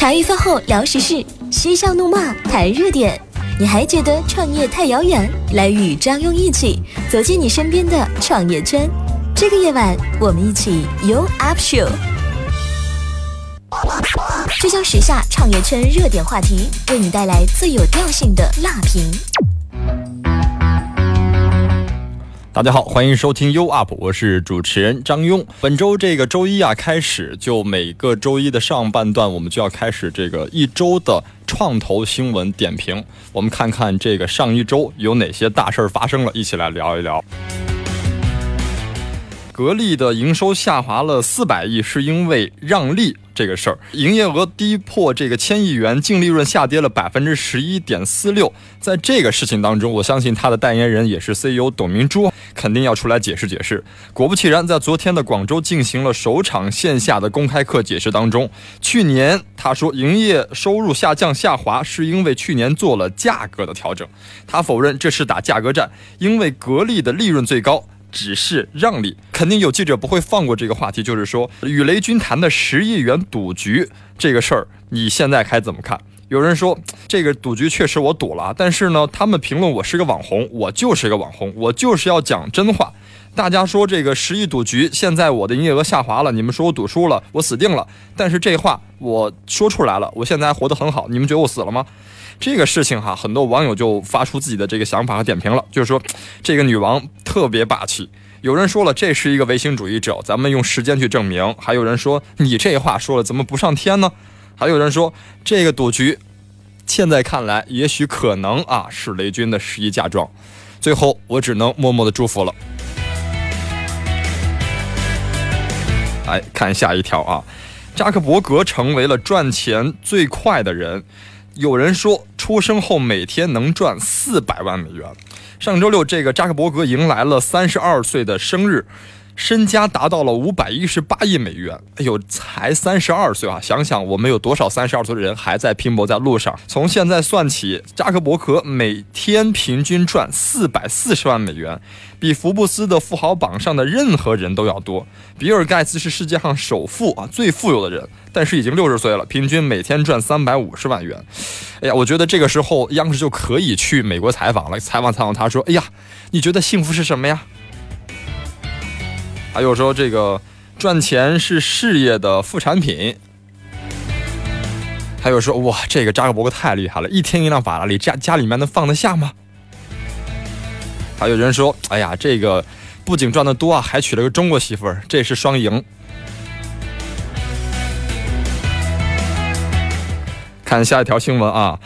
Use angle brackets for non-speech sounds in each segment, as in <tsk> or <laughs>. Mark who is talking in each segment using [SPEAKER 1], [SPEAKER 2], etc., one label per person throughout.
[SPEAKER 1] 茶余饭后聊时事，嬉笑怒骂谈热点。你还觉得创业太遥远？来与张庸一起走进你身边的创业圈。这个夜晚，我们一起 You Up Show，聚焦时下创业圈热点话题，为你带来最有调性的辣评。
[SPEAKER 2] 大家好，欢迎收听 U Up，我是主持人张庸。本周这个周一啊，开始就每个周一的上半段，我们就要开始这个一周的创投新闻点评。我们看看这个上一周有哪些大事儿发生了，一起来聊一聊。格力的营收下滑了四百亿，是因为让利这个事儿，营业额低破这个千亿元，净利润下跌了百分之十一点四六。在这个事情当中，我相信他的代言人也是 CEO 董明珠，肯定要出来解释解释。果不其然，在昨天的广州进行了首场线下的公开课解释当中，去年他说营业收入下降下滑是因为去年做了价格的调整，他否认这是打价格战，因为格力的利润最高。只是让利，肯定有记者不会放过这个话题，就是说与雷军谈的十亿元赌局这个事儿，你现在该怎么看？有人说这个赌局确实我赌了，但是呢，他们评论我是个网红，我就是个网红，我就是要讲真话。大家说这个十亿赌局，现在我的营业额下滑了，你们说我赌输了，我死定了。但是这话我说出来了，我现在还活得很好，你们觉得我死了吗？这个事情哈，很多网友就发出自己的这个想法和点评了，就是说这个女王特别霸气。有人说了，这是一个唯心主义者，咱们用时间去证明。还有人说，你这话说了怎么不上天呢？还有人说，这个赌局现在看来，也许可能啊是雷军的十一嫁妆。最后，我只能默默的祝福了。来看下一条啊，扎克伯格成为了赚钱最快的人。有人说，出生后每天能赚四百万美元。上周六，这个扎克伯格迎来了三十二岁的生日。身家达到了五百一十八亿美元，哎呦，才三十二岁啊！想想我们有多少三十二岁的人还在拼搏在路上。从现在算起，扎克伯格每天平均赚四百四十万美元，比福布斯的富豪榜上的任何人都要多。比尔盖茨是世界上首富啊，最富有的人，但是已经六十岁了，平均每天赚三百五十万元。哎呀，我觉得这个时候央视就可以去美国采访了，采访采访他说：“哎呀，你觉得幸福是什么呀？”还有说这个赚钱是事业的副产品，还有说哇，这个扎克伯格太厉害了，一天一辆法拉利，家家里面能放得下吗？还有人说，哎呀，这个不仅赚得多啊，还娶了个中国媳妇儿，这是双赢。看下一条新闻啊。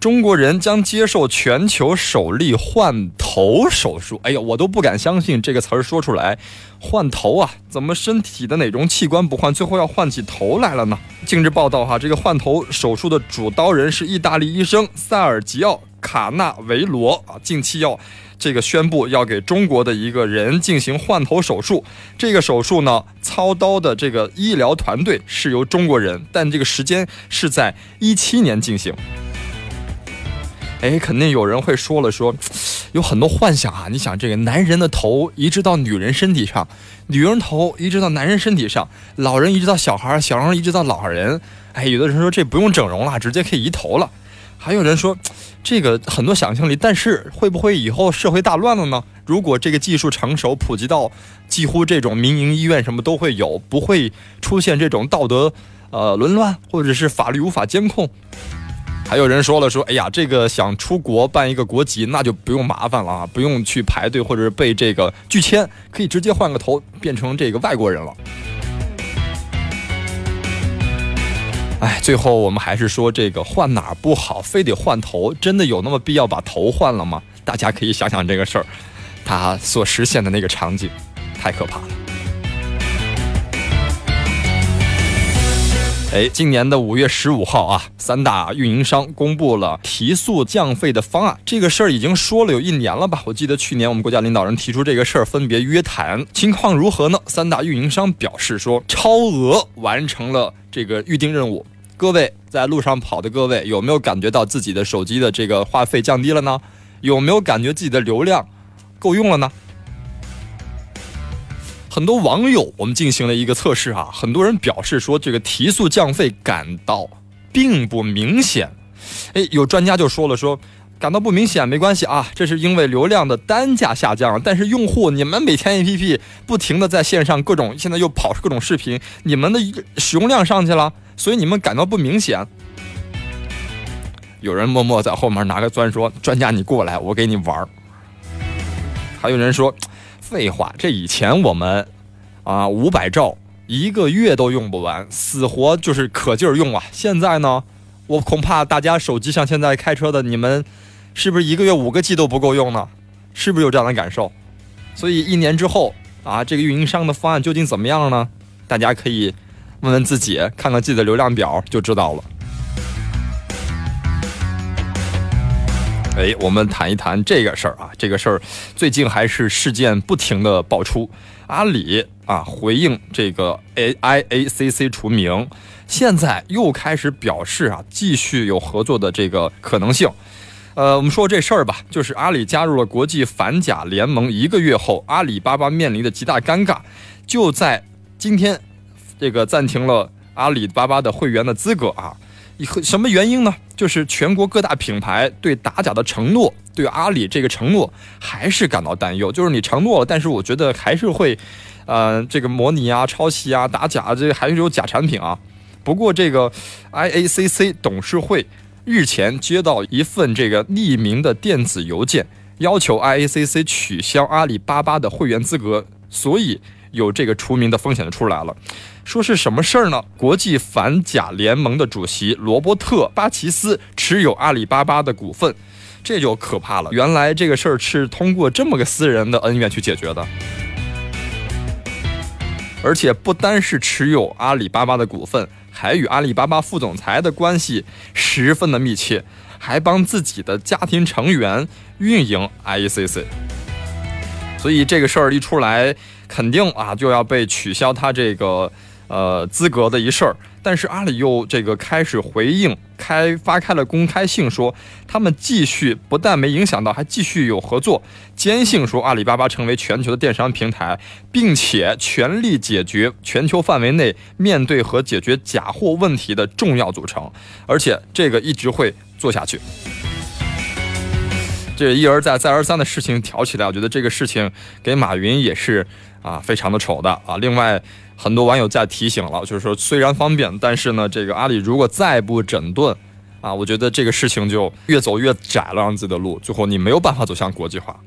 [SPEAKER 2] 中国人将接受全球首例换头手术。哎呀，我都不敢相信这个词儿说出来，换头啊？怎么身体的哪种器官不换，最后要换起头来了呢？近日报道哈，这个换头手术的主刀人是意大利医生塞尔吉奥卡纳维罗啊，近期要这个宣布要给中国的一个人进行换头手术。这个手术呢，操刀的这个医疗团队是由中国人，但这个时间是在一七年进行。哎，肯定有人会说了，说 <sniffs> 有很多幻想啊！你想，这个男人的头移植到女人身体上，女人头移植到男人身体上，老人移植到小孩，小孩移植到老人。哎，有的人说这不用整容了，直接可以移头了。还有人说，这个很多想象力，但是会不会以后社会大乱了呢？如果这个技术成熟，普及到几乎这种民营医院什么都会有，不会出现这种道德呃沦乱，或者是法律无法监控？还有人说了，说哎呀，这个想出国办一个国籍，那就不用麻烦了啊，不用去排队或者是被这个拒签，可以直接换个头变成这个外国人了。哎，最后我们还是说这个换哪儿不好，非得换头，真的有那么必要把头换了吗？大家可以想想这个事儿，他所实现的那个场景，太可怕了。哎，今年的五月十五号啊，三大运营商公布了提速降费的方案。这个事儿已经说了有一年了吧？我记得去年我们国家领导人提出这个事儿，分别约谈，情况如何呢？三大运营商表示说，超额完成了这个预定任务。各位在路上跑的各位，有没有感觉到自己的手机的这个话费降低了呢？有没有感觉自己的流量够用了呢？很多网友，我们进行了一个测试啊，很多人表示说这个提速降费感到并不明显。哎，有专家就说了，说感到不明显没关系啊，这是因为流量的单价下降，但是用户你们每天 APP 不停的在线上各种，现在又跑各种视频，你们的使用量上去了，所以你们感到不明显。有人默默在后面拿个钻说：“专家你过来，我给你玩儿。”还有人说：“废话，这以前我们啊五百兆一个月都用不完，死活就是可劲儿用啊。现在呢，我恐怕大家手机上现在开车的你们，是不是一个月五个 G 都不够用呢？是不是有这样的感受？所以一年之后啊，这个运营商的方案究竟怎么样呢？大家可以问问自己，看看自己的流量表就知道了。”哎，我们谈一谈这个事儿啊，这个事儿最近还是事件不停的爆出。阿里啊回应这个 A I A C C 除名，现在又开始表示啊继续有合作的这个可能性。呃，我们说这事儿吧，就是阿里加入了国际反假联盟一个月后，阿里巴巴面临的极大尴尬，就在今天这个暂停了阿里巴巴的会员的资格啊。什么原因呢？就是全国各大品牌对打假的承诺，对阿里这个承诺还是感到担忧。就是你承诺了，但是我觉得还是会，呃，这个模拟啊、抄袭啊、打假，这还是有假产品啊。不过这个 I A C C 董事会日前接到一份这个匿名的电子邮件，要求 I A C C 取消阿里巴巴的会员资格，所以有这个除名的风险就出来了。说是什么事儿呢？国际反假联盟的主席罗伯特·巴奇斯持有阿里巴巴的股份，这就可怕了。原来这个事儿是通过这么个私人的恩怨去解决的，而且不单是持有阿里巴巴的股份，还与阿里巴巴副总裁的关系十分的密切，还帮自己的家庭成员运营 IECC。所以这个事儿一出来，肯定啊就要被取消他这个。呃，资格的一事儿，但是阿里又这个开始回应，开发开了公开信，说他们继续不但没影响到，还继续有合作，坚信说阿里巴巴成为全球的电商平台，并且全力解决全球范围内面对和解决假货问题的重要组成，而且这个一直会做下去。这一而再再而三的事情挑起来，我觉得这个事情给马云也是啊非常的丑的啊。另外。很多网友在提醒了，就是说虽然方便，但是呢，这个阿里如果再不整顿，啊，我觉得这个事情就越走越窄了，让自己的路，最后你没有办法走向国际化。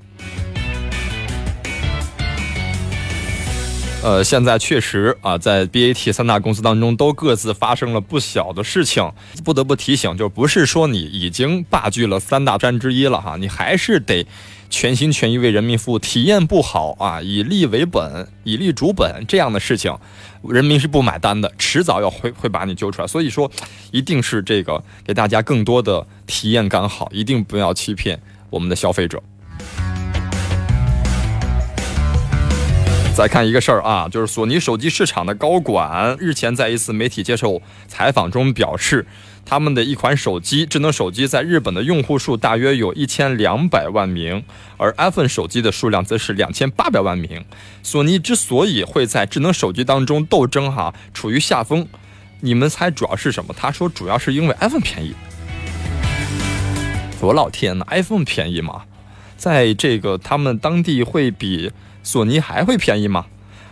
[SPEAKER 2] 呃，现在确实啊，在 BAT 三大公司当中都各自发生了不小的事情，不得不提醒，就不是说你已经霸据了三大山之一了哈，你还是得。全心全意为人民服务，体验不好啊，以利为本，以利主本这样的事情，人民是不买单的，迟早要会会把你揪出来。所以说，一定是这个给大家更多的体验感好，一定不要欺骗我们的消费者。再看一个事儿啊，就是索尼手机市场的高管日前在一次媒体接受采访中表示。他们的一款手机，智能手机在日本的用户数大约有一千两百万名，而 iPhone 手机的数量则是两千八百万名。索尼之所以会在智能手机当中斗争哈，处于下风，你们猜主要是什么？他说主要是因为 iPhone 便宜。我老天呐，iPhone 便宜吗？在这个他们当地会比索尼还会便宜吗？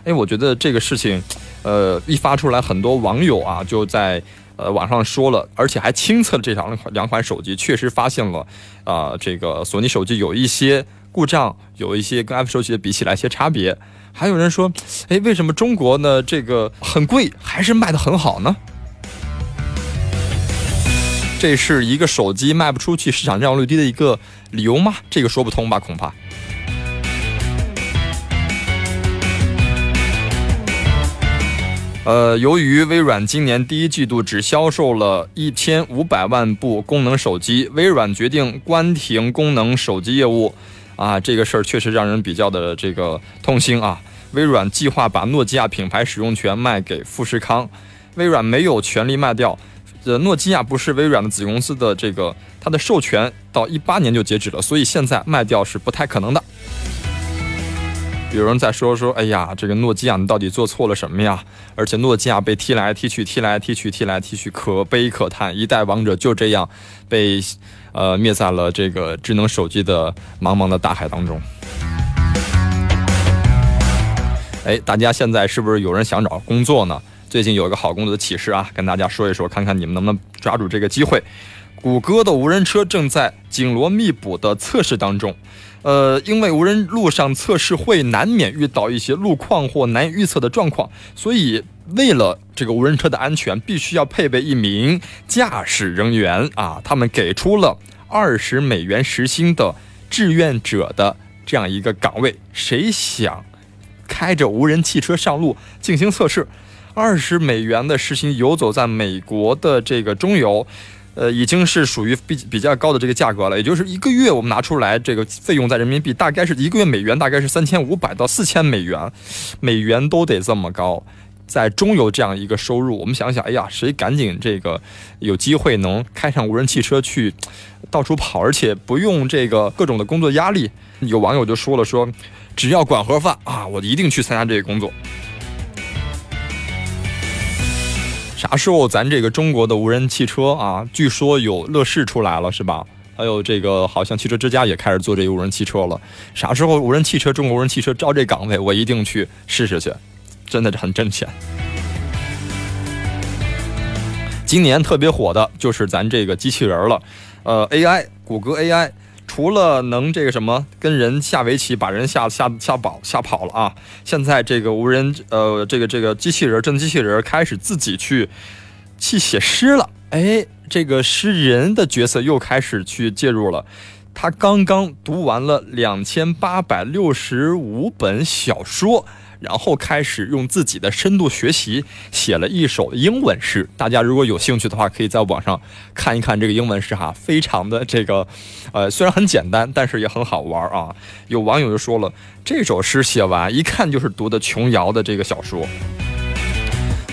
[SPEAKER 2] 哎，我觉得这个事情，呃，一发出来，很多网友啊就在。呃，网上说了，而且还亲测了这两款两款手机，确实发现了，啊，这个索尼手机有一些故障，有一些跟 iPhone 手机比起来一些差别。还有人说，哎，为什么中国呢这个很贵，还是卖的很好呢？这是一个手机卖不出去，市场占有率低的一个理由吗？这个说不通吧，恐怕。呃，由于微软今年第一季度只销售了一千五百万部功能手机，微软决定关停功能手机业务。啊，这个事儿确实让人比较的这个痛心啊。微软计划把诺基亚品牌使用权卖给富士康，微软没有权利卖掉。呃，诺基亚不是微软的子公司的这个，它的授权到一八年就截止了，所以现在卖掉是不太可能的。有人在说说，哎呀，这个诺基亚你到底做错了什么呀？而且诺基亚被踢来踢去，踢来踢去，踢来踢去，可悲可叹，一代王者就这样被呃灭在了这个智能手机的茫茫的大海当中。哎，大家现在是不是有人想找工作呢？最近有一个好工作的启示啊，跟大家说一说，看看你们能不能抓住这个机会。谷歌的无人车正在紧锣密鼓的测试当中。呃，因为无人路上测试会难免遇到一些路况或难以预测的状况，所以为了这个无人车的安全，必须要配备一名驾驶人员啊。他们给出了二十美元时薪的志愿者的这样一个岗位，谁想开着无人汽车上路进行测试？二十美元的时薪游走在美国的这个中游。呃，已经是属于比比较高的这个价格了，也就是一个月我们拿出来这个费用在人民币，大概是一个月美元大概是三千五百到四千美元，美元都得这么高，在中游这样一个收入，我们想想，哎呀，谁赶紧这个有机会能开上无人汽车去到处跑，而且不用这个各种的工作压力？有网友就说了，说只要管盒饭啊，我一定去参加这个工作。啥时候咱这个中国的无人汽车啊？据说有乐视出来了，是吧？还有这个好像汽车之家也开始做这个无人汽车了。啥时候无人汽车中国无人汽车招这岗位，我一定去试试去，真的是很挣钱。今年特别火的就是咱这个机器人了，呃，AI，谷歌 AI。除了能这个什么跟人下围棋，把人吓吓吓跑吓跑了啊！现在这个无人呃，这个这个机器人，真机器人开始自己去去写诗了。哎，这个诗人的角色又开始去介入了。他刚刚读完了两千八百六十五本小说。然后开始用自己的深度学习写了一首英文诗。大家如果有兴趣的话，可以在网上看一看这个英文诗哈，非常的这个，呃，虽然很简单，但是也很好玩啊。有网友就说了，这首诗写完一看就是读的琼瑶的这个小说。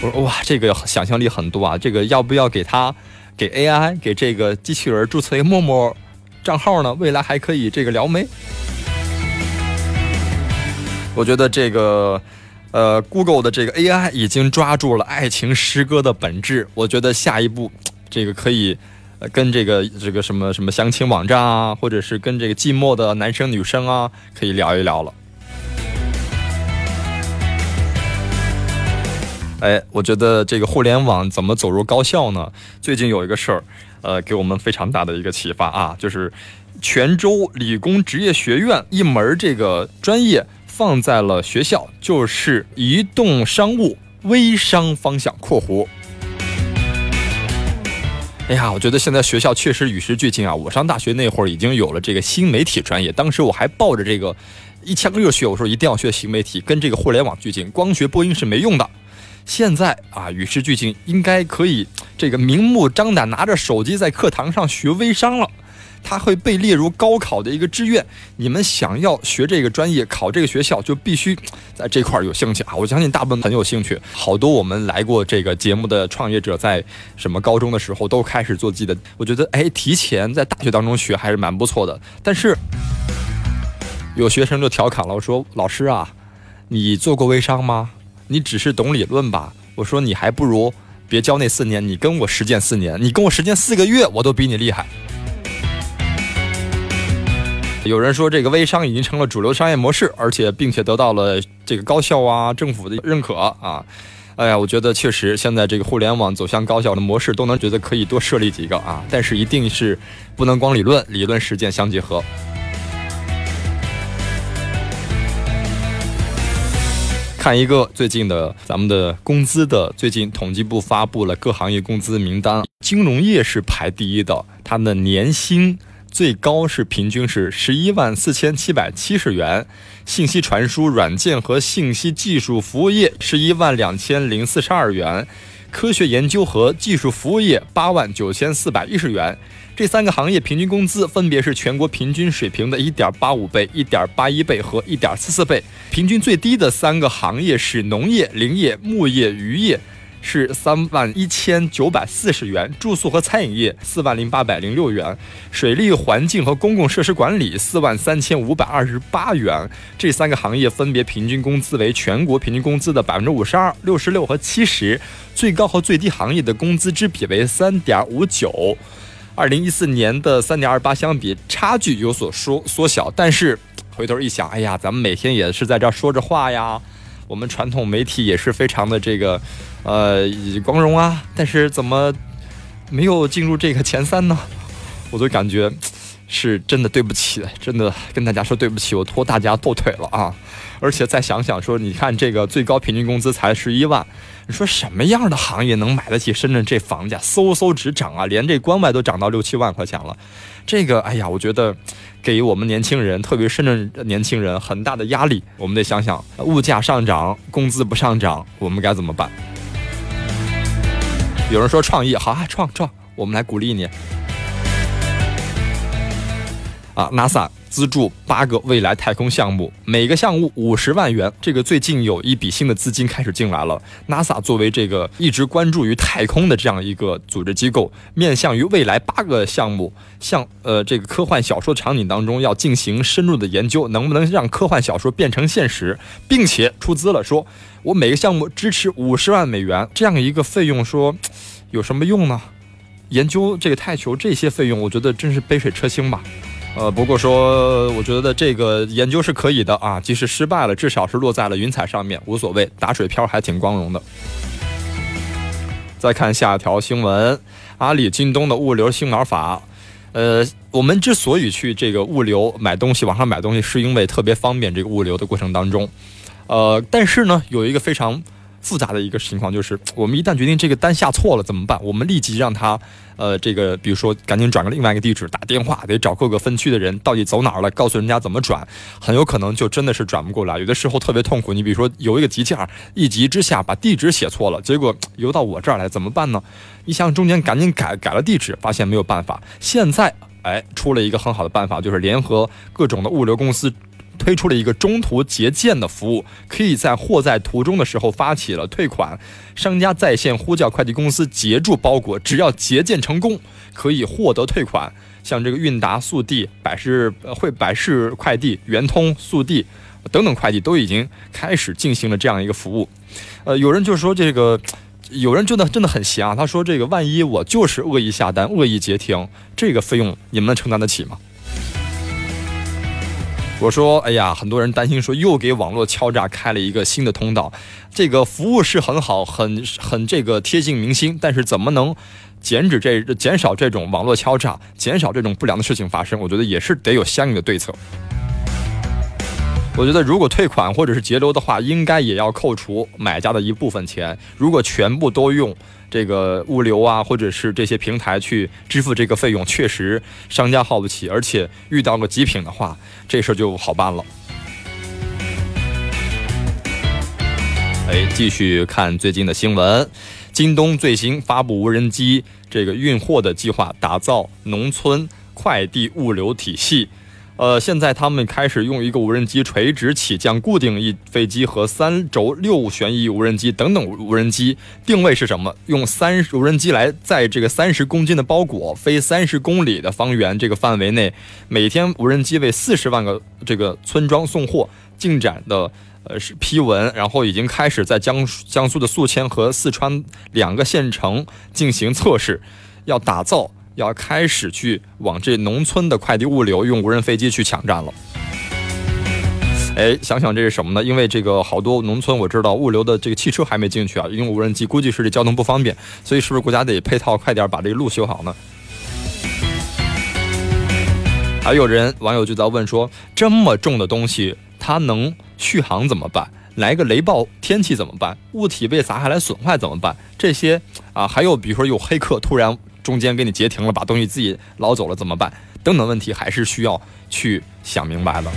[SPEAKER 2] 我说哇，这个想象力很多啊，这个要不要给他给 AI 给这个机器人注册一个陌陌账号呢？未来还可以这个撩妹。我觉得这个，呃，Google 的这个 AI 已经抓住了爱情诗歌的本质。我觉得下一步，这个可以，呃，跟这个这个什么什么相亲网站啊，或者是跟这个寂寞的男生女生啊，可以聊一聊了。哎，我觉得这个互联网怎么走入高校呢？最近有一个事儿，呃，给我们非常大的一个启发啊，就是泉州理工职业学院一门这个专业。放在了学校，就是移动商务微商方向（括弧）。哎呀，我觉得现在学校确实与时俱进啊！我上大学那会儿已经有了这个新媒体专业，当时我还抱着这个一腔热血，我说一定要学新媒体，跟这个互联网俱进，光学播音是没用的。现在啊，与时俱进，应该可以这个明目张胆拿着手机在课堂上学微商了。它会被列入高考的一个志愿。你们想要学这个专业，考这个学校，就必须在这块儿有兴趣啊！我相信大部分很有兴趣。好多我们来过这个节目的创业者，在什么高中的时候都开始做自己的。我觉得，哎，提前在大学当中学还是蛮不错的。但是有学生就调侃了，我说：“老师啊，你做过微商吗？你只是懂理论吧？”我说：“你还不如别教那四年，你跟我实践四年，你跟我实践四个月，我都比你厉害。”有人说这个微商已经成了主流商业模式，而且并且得到了这个高校啊、政府的认可啊。哎呀，我觉得确实现在这个互联网走向高校的模式，都能觉得可以多设立几个啊。但是一定是不能光理论，理论实践相结合。看一个最近的咱们的工资的，最近统计部发布了各行业工资名单，金融业是排第一的，它的年薪。最高是平均是十一万四千七百七十元，信息传输软件和信息技术服务业十一万两千零四十二元，科学研究和技术服务业八万九千四百一十元。这三个行业平均工资分别是全国平均水平的一点八五倍、一点八一倍和一点四四倍。平均最低的三个行业是农业、林业、牧业、渔业。是三万一千九百四十元，住宿和餐饮业四万零八百零六元，水利环境和公共设施管理四万三千五百二十八元。这三个行业分别平均工资为全国平均工资的百分之五十二、六十六和七十，最高和最低行业的工资之比为三点五九。二零一四年的三点二八相比，差距有所缩缩小，但是回头一想，哎呀，咱们每天也是在这说着话呀。我们传统媒体也是非常的这个，呃，光荣啊，但是怎么没有进入这个前三呢？<laughs> 我就感觉是真的对不起，真的跟大家说对不起，我拖大家后腿了啊！而且再想想说，你看这个最高平均工资才十一万，你说什么样的行业能买得起深圳这房价？嗖嗖直涨啊，连这关外都涨到六七万块钱了。这个，哎呀，我觉得。给我们年轻人，特别深圳年轻人很大的压力。我们得想想，物价上涨，工资不上涨，我们该怎么办？有人说创意好啊，创创，我们来鼓励你。啊，NASA。资助八个未来太空项目，每个项目五十万元。这个最近有一笔新的资金开始进来了。NASA 作为这个一直关注于太空的这样一个组织机构，面向于未来八个项目，像呃这个科幻小说场景当中要进行深入的研究，能不能让科幻小说变成现实，并且出资了，说我每个项目支持五十万美元这样一个费用，说有什么用呢？研究这个太球这些费用，我觉得真是杯水车薪吧。呃，不过说，我觉得这个研究是可以的啊，即使失败了，至少是落在了云彩上面，无所谓，打水漂还挺光荣的。再看下一条新闻，阿里、京东的物流新玩法。呃，我们之所以去这个物流买东西，网上买东西，是因为特别方便这个物流的过程当中。呃，但是呢，有一个非常。复杂的一个情况就是，<tsk> 我们一旦决定这个单下错了怎么办？我们立即让他，呃，这个比如说赶紧转个另外一个地址，打电话得找各个分区的人到底走哪儿了，告诉人家怎么转，很有可能就真的是转不过来。有的时候特别痛苦。你比如说有一个急件，一急之下把地址写错了，结果邮到我这儿来怎么办呢？你想中间赶紧改改了地址，发现没有办法。现在哎出了一个很好的办法，就是联合各种的物流公司。推出了一个中途结件的服务，可以在货在途中的时候发起了退款，商家在线呼叫快递公司截住包裹，只要结件成功，可以获得退款。像这个韵达速递、百世会百世快递、圆通速递等等快递都已经开始进行了这样一个服务。呃，有人就说这个，有人真的真的很闲啊，他说这个万一我就是恶意下单、恶意截停，这个费用你们能承担得起吗？我说，哎呀，很多人担心说又给网络敲诈开了一个新的通道，这个服务是很好，很很这个贴近民心，但是怎么能减止这减少这种网络敲诈，减少这种不良的事情发生？我觉得也是得有相应的对策。我觉得如果退款或者是截留的话，应该也要扣除买家的一部分钱。如果全部都用。这个物流啊，或者是这些平台去支付这个费用，确实商家耗不起，而且遇到个极品的话，这事儿就好办了。哎，继续看最近的新闻，京东最新发布无人机这个运货的计划，打造农村快递物流体系。呃，现在他们开始用一个无人机垂直起降固定翼飞机和三轴六旋翼无人机等等无人机定位是什么？用三无人机来在这个三十公斤的包裹飞三十公里的方圆这个范围内，每天无人机为四十万个这个村庄送货。进展的呃是批文，然后已经开始在江江苏的宿迁和四川两个县城进行测试，要打造。要开始去往这农村的快递物流用无人飞机去抢占了。哎，想想这是什么呢？因为这个好多农村我知道物流的这个汽车还没进去啊，用无人机估计是这交通不方便，所以是不是国家得配套快点把这个路修好呢？还有人网友就在问说，这么重的东西它能续航怎么办？来个雷暴天气怎么办？物体被砸下来损坏怎么办？这些啊，还有比如说有黑客突然。中间给你截停了，把东西自己捞走了怎么办？等等问题还是需要去想明白的。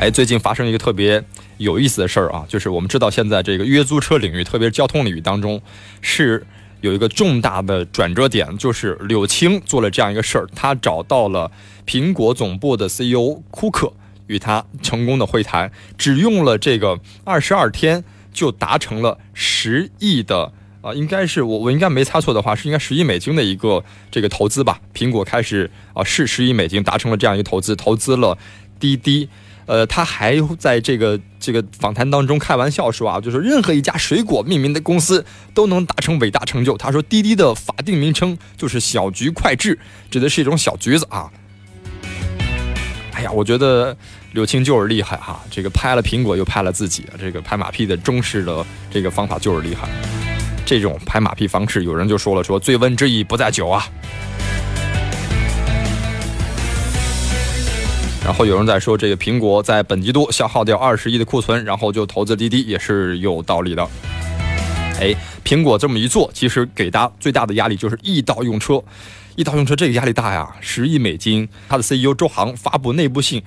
[SPEAKER 2] 哎，最近发生一个特别有意思的事儿啊，就是我们知道现在这个约租车领域，特别是交通领域当中，是有一个重大的转折点，就是柳青做了这样一个事儿，他找到了苹果总部的 CEO 库克，与他成功的会谈，只用了这个二十二天。就达成了十亿的啊，应该是我我应该没猜错的话，是应该十亿美金的一个这个投资吧？苹果开始啊，是十亿美金达成了这样一个投资，投资了滴滴。呃，他还在这个这个访谈当中开玩笑说啊，就是任何一家水果命名的公司都能达成伟大成就。他说滴滴的法定名称就是小橘快治，指的是一种小橘子啊。哎呀，我觉得柳青就是厉害哈，这个拍了苹果又拍了自己，这个拍马屁的中式的这个方法就是厉害。这种拍马屁方式，有人就说了说醉翁之意不在酒啊。然后有人在说，这个苹果在本季度消耗掉二十亿的库存，然后就投资滴滴也是有道理的。哎，苹果这么一做，其实给大最大的压力就是易到用车。易到用车这个压力大呀，十亿美金，他的 CEO 周航发布内部信，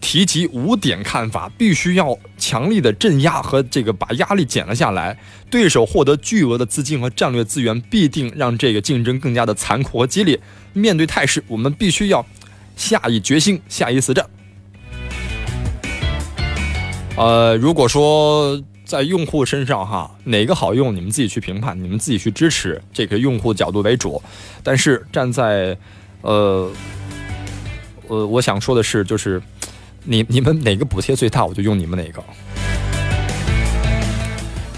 [SPEAKER 2] 提及五点看法，必须要强力的镇压和这个把压力减了下来。对手获得巨额的资金和战略资源，必定让这个竞争更加的残酷和激烈。面对态势，我们必须要。下一决心，下一死战。呃，如果说在用户身上哈，哪个好用，你们自己去评判，你们自己去支持，这个用户角度为主。但是站在，呃，呃，我想说的是，就是你你们哪个补贴最大，我就用你们哪个。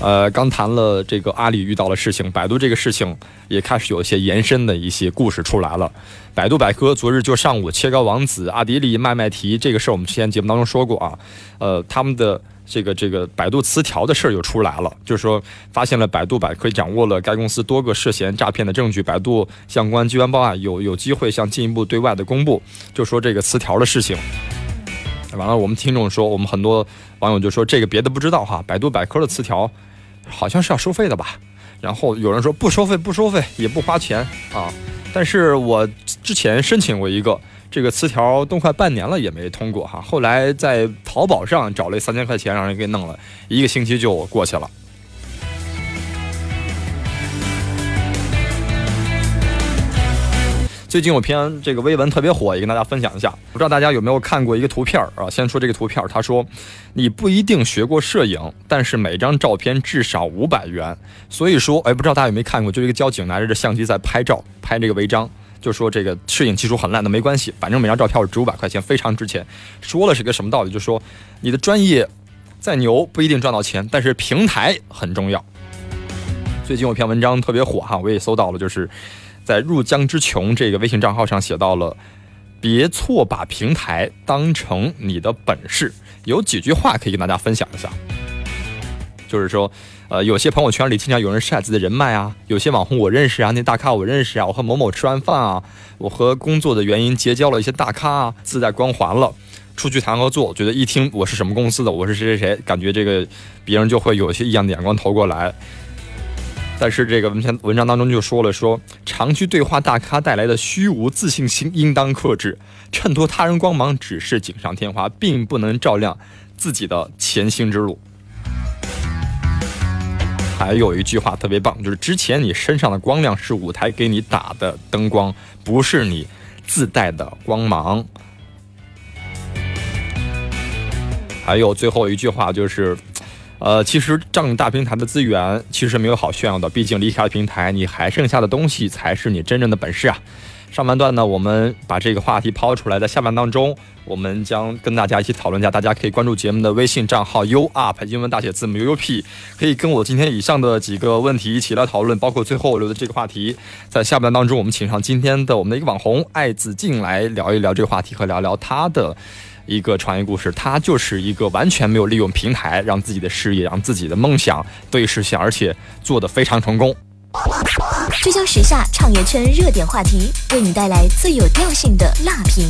[SPEAKER 2] 呃，刚谈了这个阿里遇到了事情，百度这个事情也开始有一些延伸的一些故事出来了。百度百科昨日就上午切糕王子、阿迪力、麦麦提这个事儿，我们之前节目当中说过啊。呃，他们的这个这个百度词条的事儿又出来了，就是说发现了百度百科掌握了该公司多个涉嫌诈骗的证据，百度相关机关报案有有机会向进一步对外的公布，就说这个词条的事情。完了，我们听众说，我们很多网友就说这个别的不知道哈，百度百科的词条。好像是要收费的吧，然后有人说不收费，不收费也不花钱啊。但是我之前申请过一个这个词条，都快半年了也没通过哈。后来在淘宝上找了三千块钱，让人给弄了一个星期就过去了。最近有篇这个微文特别火，也跟大家分享一下。不知道大家有没有看过一个图片啊？先说这个图片，他说你不一定学过摄影，但是每张照片至少五百元。所以说，哎，不知道大家有没有看过，就一个交警拿着这相机在拍照，拍这个违章，就说这个摄影技术很烂，那没关系，反正每张照片值五百块钱，非常值钱。说了是个什么道理？就说你的专业再牛，不一定赚到钱，但是平台很重要。最近有篇文章特别火哈，我也搜到了，就是。在入江之穷这个微信账号上写到了，别错把平台当成你的本事。有几句话可以跟大家分享一下，就是说，呃，有些朋友圈里经常有人晒自己的人脉啊，有些网红我认识啊，那大咖我认识啊，我和某某吃完饭啊，我和工作的原因结交了一些大咖啊，自带光环了，出去谈合作，觉得一听我是什么公司的，我是谁谁谁，感觉这个别人就会有一些异样的眼光投过来。但是这个文篇文章当中就说了，说长期对话大咖带来的虚无自信心应当克制，衬托他人光芒只是锦上添花，并不能照亮自己的前行之路。还有一句话特别棒，就是之前你身上的光亮是舞台给你打的灯光，不是你自带的光芒。还有最后一句话就是。呃，其实占用大平台的资源其实没有好炫耀的，毕竟离开了平台，你还剩下的东西才是你真正的本事啊。上半段呢，我们把这个话题抛出来，在下半当中，我们将跟大家一起讨论一下。大家可以关注节目的微信账号 U Up 英文大写字母 U U P，可以跟我今天以上的几个问题一起来讨论，包括最后留的这个话题。在下半当中，我们请上今天的我们的一个网红艾子静来聊一聊这个话题和聊聊他的。一个创业故事，他就是一个完全没有利用平台让自己的事业、让自己的梦想得以实现，而且做得非常成功。
[SPEAKER 1] 聚焦时下创业圈热点话题，为你带来最有调性的辣评。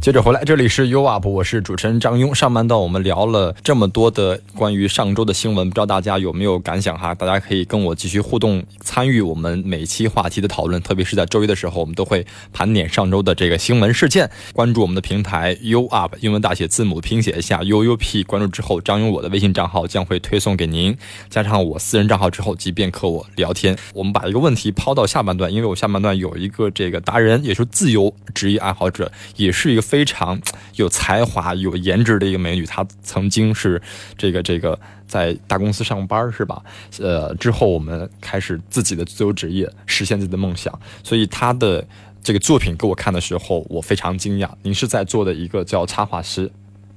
[SPEAKER 2] 接着回来，这里是 U Up，我是主持人张庸。上半段我们聊了这么多的关于上周的新闻，不知道大家有没有感想哈？大家可以跟我继续互动，参与我们每期话题的讨论。特别是在周一的时候，我们都会盘点上周的这个新闻事件。关注我们的平台 U Up，英文大写字母拼写一下 U U P。关注之后，张庸我的微信账号将会推送给您，加上我私人账号之后，即便和我聊天。我们把一个问题抛到下半段，因为我下半段有一个这个达人，也是自由职业爱好者，也是一个。非常有才华、有颜值的一个美女。她曾经是这个这个在大公司上班，是吧？呃，之后我们开始自己的自由职业，实现自己的梦想。所以她的这个作品给我看的时候，我非常惊讶。您是在做的一个叫插画师。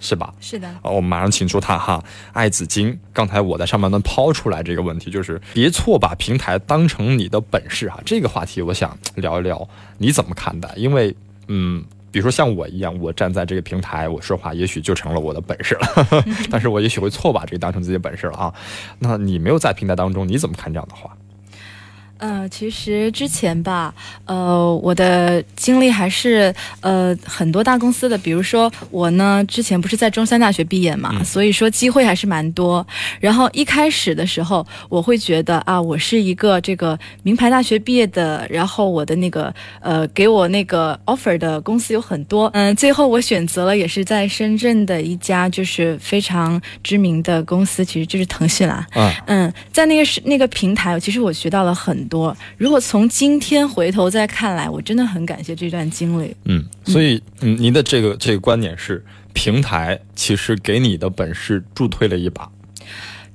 [SPEAKER 2] 是吧？
[SPEAKER 3] 是的。
[SPEAKER 2] 我们马上请出他哈，爱子金。刚才我在上面呢抛出来这个问题，就是别错把平台当成你的本事啊。这个话题我想聊一聊，你怎么看待？因为，嗯，比如说像我一样，我站在这个平台，我说话也许就成了我的本事了，<laughs> 但是我也许会错把这个当成自己的本事了啊。那你没有在平台当中，你怎么看这样的话？
[SPEAKER 3] 呃，其实之前吧，呃，我的经历还是呃很多大公司的，比如说我呢，之前不是在中山大学毕业嘛，所以说机会还是蛮多。然后一开始的时候，我会觉得啊，我是一个这个名牌大学毕业的，然后我的那个呃给我那个 offer 的公司有很多，嗯，最后我选择了也是在深圳的一家就是非常知名的公司，其实就是腾讯啦。嗯嗯，在那个是那个平台，其实我学到了很。多，如果从今天回头再看来，我真的很感谢这段经历。
[SPEAKER 2] 嗯，所以，嗯，您的这个这个观点是，平台其实给你的本事助推了一把。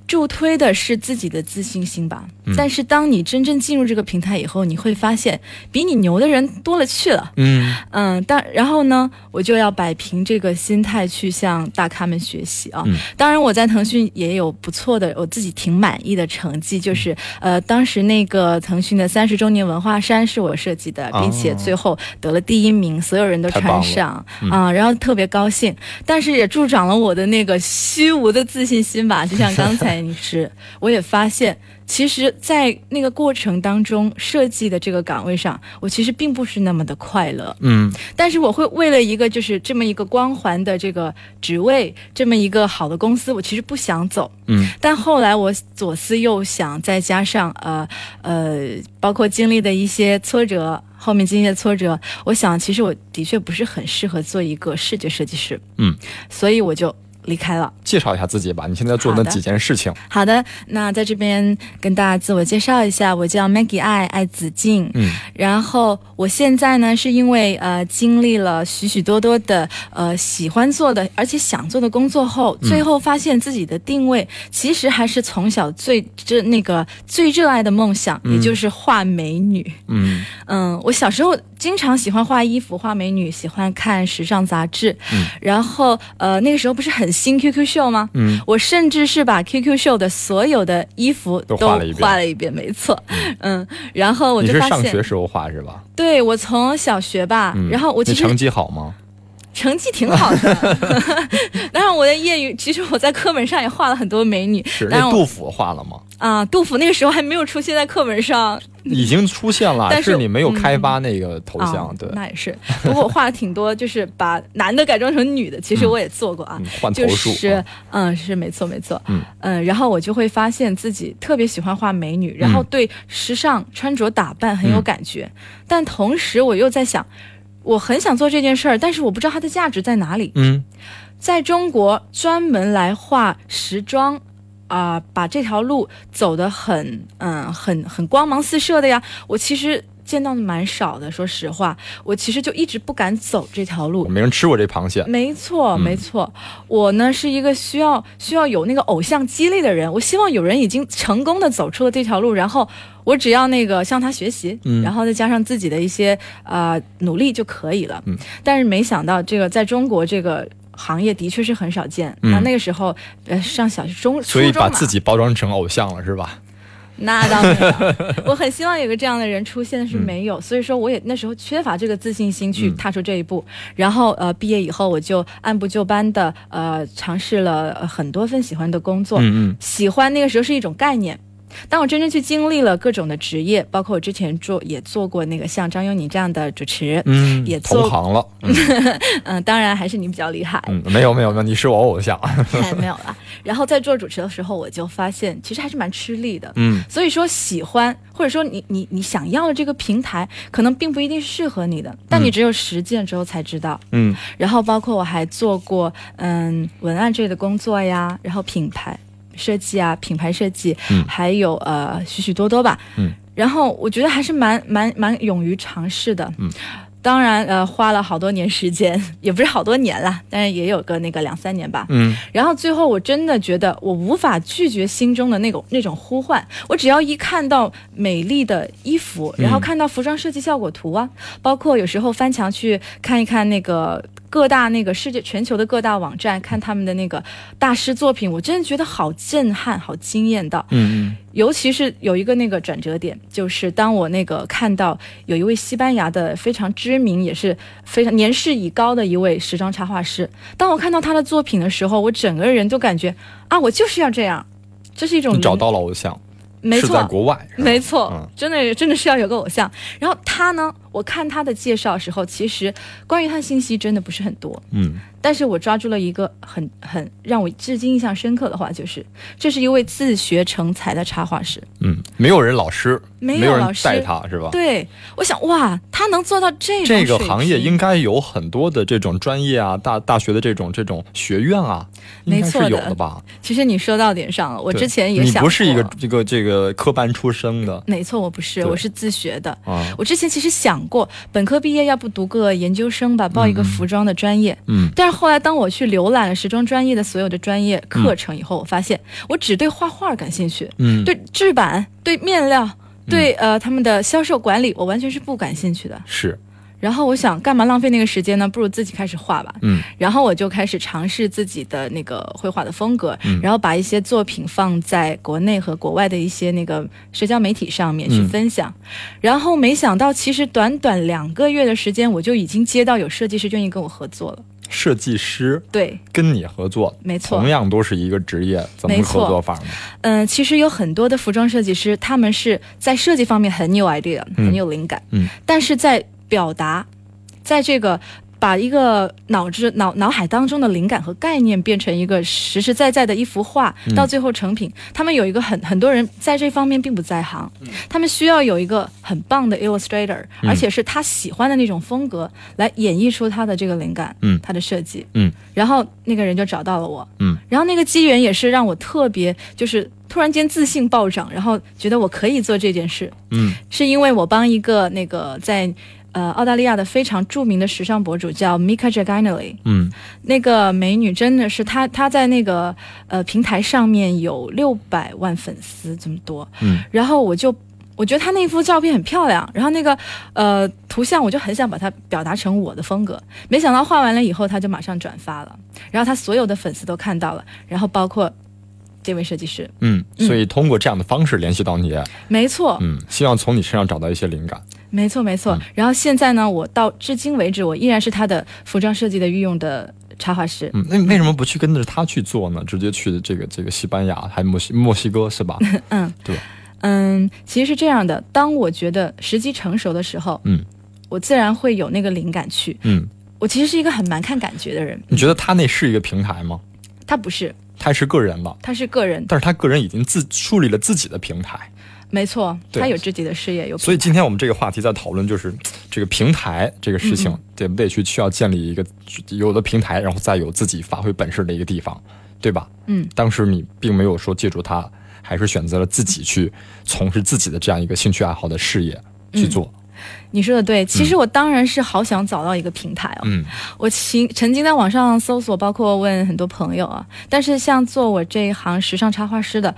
[SPEAKER 3] 助推的是自己的自信心吧，但是当你真正进入这个平台以后，你会发现比你牛的人多了去了。嗯。嗯，当然后呢，我就要摆平这个心态去向大咖们学习啊。当然我在腾讯也有不错的，我自己挺满意的成绩，就是呃，当时那个腾讯的三十周年文化衫是我设计的，并且最后得了第一名，所有人都穿上啊，然后特别高兴，但是也助长了我的那个虚无的自信心吧，就像刚才。你是，我也发现，其实，在那个过程当中设计的这个岗位上，我其实并不是那么的快乐。嗯，但是我会为了一个就是这么一个光环的这个职位，这么一个好的公司，我其实不想走。嗯，但后来我左思右想，再加上呃呃，包括经历的一些挫折，后面经历的挫折，我想其实我的确不是很适合做一个视觉设计师。嗯，所以我就。离开了，
[SPEAKER 2] 介绍一下自己吧。你现在做那几件事情？
[SPEAKER 3] 好的，那在这边跟大家自我介绍一下，我叫 Maggie 爱爱子静。嗯，然后我现在呢，是因为呃经历了许许多多的呃喜欢做的，而且想做的工作后，最后发现自己的定位其实还是从小最这那个最热爱的梦想，也就是画美女。嗯嗯，我小时候经常喜欢画衣服、画美女，喜欢看时尚杂志。嗯，然后呃那个时候不是很。新 QQ 秀吗？嗯，我甚至是把 QQ 秀的所有的衣服都画了一遍，画了一遍，没错。嗯，然后我就发
[SPEAKER 2] 现，你是上学时候画是吧？
[SPEAKER 3] 对，我从小学吧，然后我其实
[SPEAKER 2] 成绩好吗？
[SPEAKER 3] 成绩挺好的，<laughs> <laughs> 然后我的业余，其实我在课本上也画了很多美女。
[SPEAKER 2] 是那杜甫画了吗？
[SPEAKER 3] 啊，杜甫那个时候还没有出现在课本上，
[SPEAKER 2] 已经出现了，但是你没有开发那个头像。对，
[SPEAKER 3] 那也是。不过我画了挺多，<laughs> 就是把男的改装成女的，其实我也做过啊。
[SPEAKER 2] 换头术。
[SPEAKER 3] 是，嗯，是没错没错。嗯嗯，然后我就会发现自己特别喜欢画美女，然后对时尚穿着打扮很有感觉，但同时我又在想。我很想做这件事儿，但是我不知道它的价值在哪里。嗯，在中国专门来画时装，啊，把这条路走得很，嗯，很很光芒四射的呀。我其实。见到的蛮少的，说实话，我其实就一直不敢走这条路。
[SPEAKER 2] 没人吃过这螃蟹。
[SPEAKER 3] 没错，没错。我呢是一个需要需要有那个偶像激励的人。我希望有人已经成功的走出了这条路，然后我只要那个向他学习，然后再加上自己的一些呃努力就可以了。嗯。但是没想到这个在中国这个行业的确是很少见。嗯。那个时候呃上小学中
[SPEAKER 2] 所以把自己包装成偶像了是吧？<laughs>
[SPEAKER 3] 那倒没有，<laughs> 我很希望有个这样的人出现，但是没有，所以说我也那时候缺乏这个自信心去踏出这一步。然后呃，毕业以后我就按部就班的呃尝试了很多份喜欢的工作，嗯嗯，喜欢那个时候是一种概念。当我真正去经历了各种的职业，包括我之前做也做过那个像张优你这样的主持，嗯，也
[SPEAKER 2] 同行了，
[SPEAKER 3] 嗯，当然还是你比较厉害，
[SPEAKER 2] 嗯，没有没有没有，你是我偶像，
[SPEAKER 3] 没有了。然后在做主持的时候，我就发现其实还是蛮吃力的，嗯，所以说喜欢或者说你你你想要的这个平台，可能并不一定适合你的，但你只有实践之后才知道，嗯。然后包括我还做过嗯文案这类的工作呀，然后品牌。设计啊，品牌设计，嗯，还有呃许许多多吧，嗯，然后我觉得还是蛮蛮蛮勇于尝试的，嗯，当然呃花了好多年时间，<laughs> 也不是好多年了，但是也有个那个两三年吧。
[SPEAKER 2] 嗯，
[SPEAKER 3] 然后最后我真的觉得我无法拒绝心中的那种那种呼唤，我只要一看到美丽的衣服，然后看到服装设计效果图啊，包括有时候翻墙去看一看那个。各大那个世界全球的各大网站看他们的那个大师作品，我真的觉得好震撼，好惊艳到。
[SPEAKER 2] 嗯嗯。
[SPEAKER 3] 尤其是有一个那个转折点，就是当我那个看到有一位西班牙的非常知名，也是非常年事已高的一位时装插画师，当我看到他的作品的时候，我整个人都感觉啊，我就是要这样，这是一种
[SPEAKER 2] 找到了偶像。
[SPEAKER 3] 没错，
[SPEAKER 2] 在国外，
[SPEAKER 3] 没错，真的真的是要有个偶像。然后他呢，我看他的介绍时候，其实关于他的信息真的不是很多。
[SPEAKER 2] 嗯。
[SPEAKER 3] 但是我抓住了一个很很让我至今印象深刻的话，就是这是一位自学成才的插画师。
[SPEAKER 2] 嗯，没有人老师，
[SPEAKER 3] 没
[SPEAKER 2] 有
[SPEAKER 3] 老师
[SPEAKER 2] 带他是吧？
[SPEAKER 3] 对，我想哇，他能做到这
[SPEAKER 2] 这个行业应该有很多的这种专业啊，大大学的这种这种学院啊，
[SPEAKER 3] 没错
[SPEAKER 2] 是有的吧？
[SPEAKER 3] 其实你说到点上了，我之前也想，
[SPEAKER 2] 你不是一个这个这个科班出身的，
[SPEAKER 3] 没错，我不是，我是自学的
[SPEAKER 2] 啊。
[SPEAKER 3] 我之前其实想过，本科毕业要不读个研究生吧，报一个服装的专业。
[SPEAKER 2] 嗯，
[SPEAKER 3] 但是后来当我去浏览了时装专业的所有的专业课程以后，我发现我只对画画感兴趣，
[SPEAKER 2] 嗯，
[SPEAKER 3] 对制版、对面料、对呃他们的销售管理，我完全是不感兴趣的。
[SPEAKER 2] 是，
[SPEAKER 3] 然后我想干嘛浪费那个时间呢？不如自己开始画吧。
[SPEAKER 2] 嗯，
[SPEAKER 3] 然后我就开始尝试自己的那个绘画的风格，然后把一些作品放在国内和国外的一些那个社交媒体上面去分享。然后没想到，其实短短两个月的时间，我就已经接到有设计师愿意跟我合作了。
[SPEAKER 2] 设计师
[SPEAKER 3] 对
[SPEAKER 2] 跟你合作，
[SPEAKER 3] 没错，
[SPEAKER 2] 同样都是一个职业，怎么合作法呢？
[SPEAKER 3] 嗯，其实有很多的服装设计师，他们是在设计方面很有 idea，很有灵感，
[SPEAKER 2] 嗯，
[SPEAKER 3] 但是在表达，在这个。把一个脑子脑脑海当中的灵感和概念变成一个实实在在的一幅画，到最后成品，他们有一个很很多人在这方面并不在行，他们需要有一个很棒的 illustrator，而且是他喜欢的那种风格来演绎出他的这个灵感，
[SPEAKER 2] 嗯，
[SPEAKER 3] 他的设计，
[SPEAKER 2] 嗯，
[SPEAKER 3] 然后那个人就找到了我，
[SPEAKER 2] 嗯，
[SPEAKER 3] 然后那个机缘也是让我特别就是突然间自信暴涨，然后觉得我可以做这件事，
[SPEAKER 2] 嗯，
[SPEAKER 3] 是因为我帮一个那个在。呃，澳大利亚的非常著名的时尚博主叫 Mika Jaganelli，
[SPEAKER 2] 嗯，
[SPEAKER 3] 那个美女真的是她，她在那个呃平台上面有六百万粉丝这么多，
[SPEAKER 2] 嗯，
[SPEAKER 3] 然后我就我觉得她那幅照片很漂亮，然后那个呃图像我就很想把它表达成我的风格，没想到画完了以后，她就马上转发了，然后她所有的粉丝都看到了，然后包括这位设计师，
[SPEAKER 2] 嗯，所以通过这样的方式联系到你，
[SPEAKER 3] 没错，
[SPEAKER 2] 嗯，希望从你身上找到一些灵感。
[SPEAKER 3] 没错，没错。然后现在呢，我到至今为止，我依然是他的服装设计的御用的插画师。
[SPEAKER 2] 嗯，那为什么不去跟着他去做呢？直接去这个这个西班牙，还墨西墨西哥是吧？<laughs>
[SPEAKER 3] 嗯，
[SPEAKER 2] 对。
[SPEAKER 3] 嗯，其实是这样的。当我觉得时机成熟的时候，
[SPEAKER 2] 嗯，
[SPEAKER 3] 我自然会有那个灵感去。
[SPEAKER 2] 嗯，
[SPEAKER 3] 我其实是一个很蛮看感觉的人。
[SPEAKER 2] 你觉得他那是一个平台吗？
[SPEAKER 3] 他不是，
[SPEAKER 2] 他是个人了。
[SPEAKER 3] 他是个人，
[SPEAKER 2] 但是他个人已经自树立了自己的平台。
[SPEAKER 3] 没错，他有自己的事业，有。
[SPEAKER 2] 所以今天我们这个话题在讨论，就是这个平台这个事情，得不得去需要建立一个有的平台，然后再有自己发挥本事的一个地方，对吧？
[SPEAKER 3] 嗯。
[SPEAKER 2] 当时你并没有说借助他，还是选择了自己去从事自己的这样一个兴趣爱好的事业去做。
[SPEAKER 3] 你说的对，其实我当然是好想找到一个平台哦。
[SPEAKER 2] 嗯。
[SPEAKER 3] 我曾曾经在网上搜索，包括问很多朋友啊，但是像做我这一行时尚插画师的。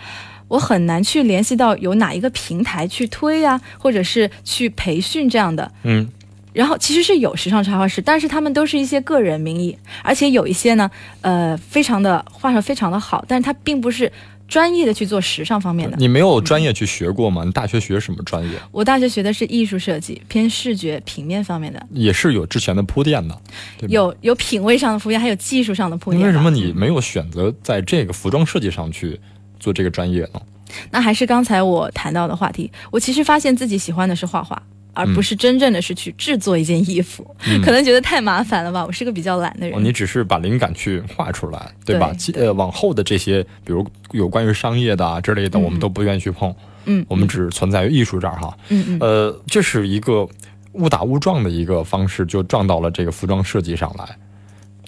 [SPEAKER 3] 我很难去联系到有哪一个平台去推呀，或者是去培训这样的。
[SPEAKER 2] 嗯，
[SPEAKER 3] 然后其实是有时尚插画师，但是他们都是一些个人名义，而且有一些呢，呃，非常的画上非常的好，但是他并不是专业的去做时尚方面的。
[SPEAKER 2] 你没有专业去学过吗？你大学学什么专业？
[SPEAKER 3] 我大学学的是艺术设计，偏视觉平面方面的。
[SPEAKER 2] 也是有之前的铺垫的，
[SPEAKER 3] 有有品味上的铺垫，还有技术上的铺垫。
[SPEAKER 2] 为什么你没有选择在这个服装设计上去？做这个专业呢？
[SPEAKER 3] 那还是刚才我谈到的话题。我其实发现自己喜欢的是画画，而不是真正的是去制作一件衣服。<laughs> 可能觉得太麻烦了吧？我是个比较懒的人。
[SPEAKER 2] 你只是把灵感去画出来，对吧？呃，往后的这些，比如有关于商业的啊之类的，我们都不愿意去碰。
[SPEAKER 3] 嗯，
[SPEAKER 2] 我们只存在于艺术这儿哈。
[SPEAKER 3] 嗯嗯。
[SPEAKER 2] 呃，这是一个误打误撞的一个方式，就撞到了这个服装设计上来。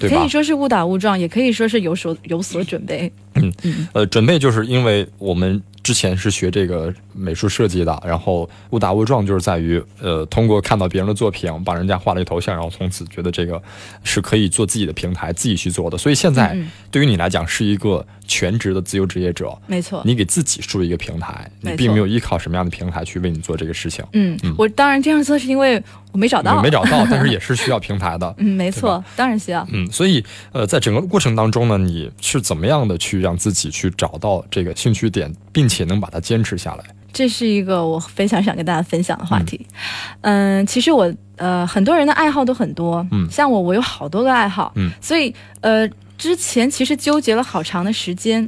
[SPEAKER 3] 可以说是误打误撞，也可以说是有所有所准备。
[SPEAKER 2] 嗯嗯，呃，准备就是因为我们之前是学这个美术设计的，然后误打误撞就是在于，呃，通过看到别人的作品，把人家画了一头像，然后从此觉得这个是可以做自己的平台，自己去做的。所以现在对于你来讲是一个全职的自由职业者，
[SPEAKER 3] 没错，
[SPEAKER 2] 你给自己树一个平台，你并没有依靠什么样的平台去为你做这个事情。
[SPEAKER 3] 嗯，我当然这样做是因为我没找到，
[SPEAKER 2] 没找到，<laughs> 但是也是需要平台的。
[SPEAKER 3] 嗯，没错，当然需要。
[SPEAKER 2] 嗯，所以呃，在整个过程当中呢，你是怎么样的去让自己去找到这个兴趣点，并且能把它坚持下来？
[SPEAKER 3] 这是一个我非常想跟大家分享的话题。嗯，其实我呃，很多人的爱好都很多。嗯，像我，我有好多个爱好。嗯，所以呃，之前其实纠结了好长的时间，